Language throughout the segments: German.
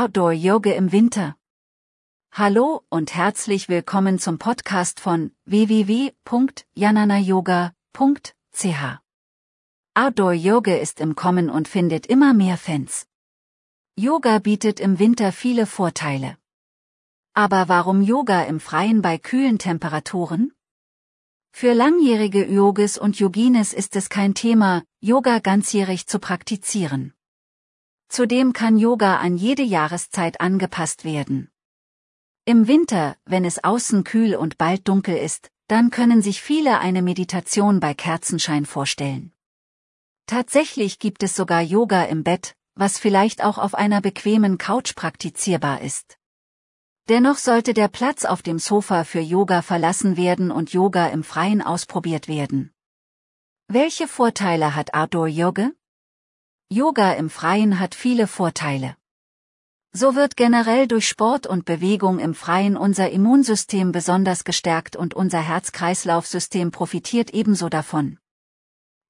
Outdoor Yoga im Winter. Hallo und herzlich willkommen zum Podcast von www.jananayoga.ch. Outdoor Yoga ist im Kommen und findet immer mehr Fans. Yoga bietet im Winter viele Vorteile. Aber warum Yoga im Freien bei kühlen Temperaturen? Für langjährige Yogis und Yogines ist es kein Thema, Yoga ganzjährig zu praktizieren. Zudem kann Yoga an jede Jahreszeit angepasst werden. Im Winter, wenn es außen kühl und bald dunkel ist, dann können sich viele eine Meditation bei Kerzenschein vorstellen. Tatsächlich gibt es sogar Yoga im Bett, was vielleicht auch auf einer bequemen Couch praktizierbar ist. Dennoch sollte der Platz auf dem Sofa für Yoga verlassen werden und Yoga im Freien ausprobiert werden. Welche Vorteile hat Outdoor Yoga? Yoga im Freien hat viele Vorteile. So wird generell durch Sport und Bewegung im Freien unser Immunsystem besonders gestärkt und unser Herz-Kreislauf-System profitiert ebenso davon.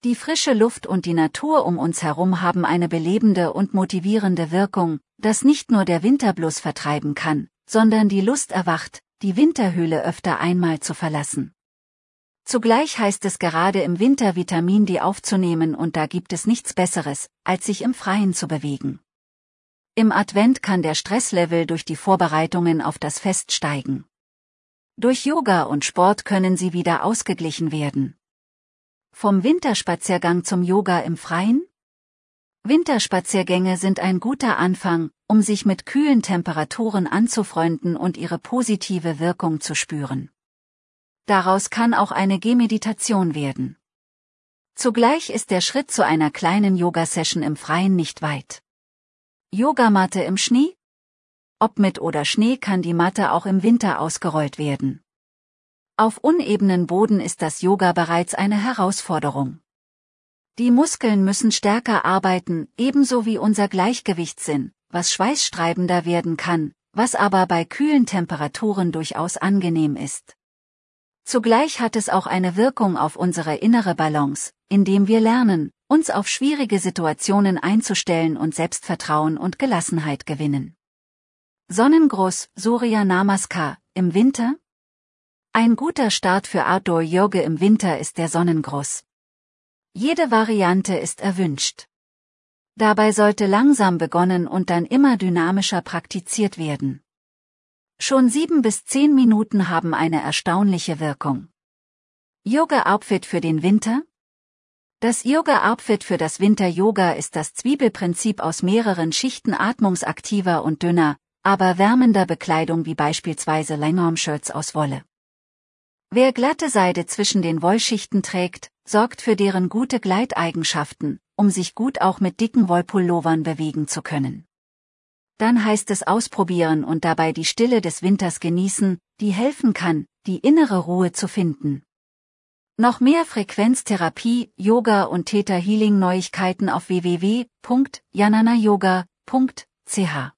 Die frische Luft und die Natur um uns herum haben eine belebende und motivierende Wirkung, das nicht nur der Winterbluss vertreiben kann, sondern die Lust erwacht, die Winterhöhle öfter einmal zu verlassen. Zugleich heißt es gerade im Winter Vitamin D aufzunehmen und da gibt es nichts Besseres, als sich im Freien zu bewegen. Im Advent kann der Stresslevel durch die Vorbereitungen auf das Fest steigen. Durch Yoga und Sport können sie wieder ausgeglichen werden. Vom Winterspaziergang zum Yoga im Freien? Winterspaziergänge sind ein guter Anfang, um sich mit kühlen Temperaturen anzufreunden und ihre positive Wirkung zu spüren. Daraus kann auch eine Gehmeditation werden. Zugleich ist der Schritt zu einer kleinen Yoga-Session im Freien nicht weit. Yogamatte im Schnee? Ob mit oder Schnee kann die Matte auch im Winter ausgerollt werden. Auf unebenen Boden ist das Yoga bereits eine Herausforderung. Die Muskeln müssen stärker arbeiten, ebenso wie unser Gleichgewichtssinn, was schweißstreibender werden kann, was aber bei kühlen Temperaturen durchaus angenehm ist. Zugleich hat es auch eine Wirkung auf unsere innere Balance, indem wir lernen, uns auf schwierige Situationen einzustellen und Selbstvertrauen und Gelassenheit gewinnen. Sonnengruß, Surya Namaskar, im Winter? Ein guter Start für Outdoor Yoga im Winter ist der Sonnengruß. Jede Variante ist erwünscht. Dabei sollte langsam begonnen und dann immer dynamischer praktiziert werden. Schon sieben bis zehn Minuten haben eine erstaunliche Wirkung. Yoga-Outfit für den Winter? Das Yoga-Outfit für das Winter-Yoga ist das Zwiebelprinzip aus mehreren Schichten atmungsaktiver und dünner, aber wärmender Bekleidung wie beispielsweise Langarm-Shirts aus Wolle. Wer glatte Seide zwischen den Wollschichten trägt, sorgt für deren gute Gleiteigenschaften, um sich gut auch mit dicken Wollpullovern bewegen zu können dann heißt es ausprobieren und dabei die Stille des Winters genießen, die helfen kann, die innere Ruhe zu finden. Noch mehr Frequenztherapie, Yoga und Theta Healing Neuigkeiten auf www.jananayoga.ch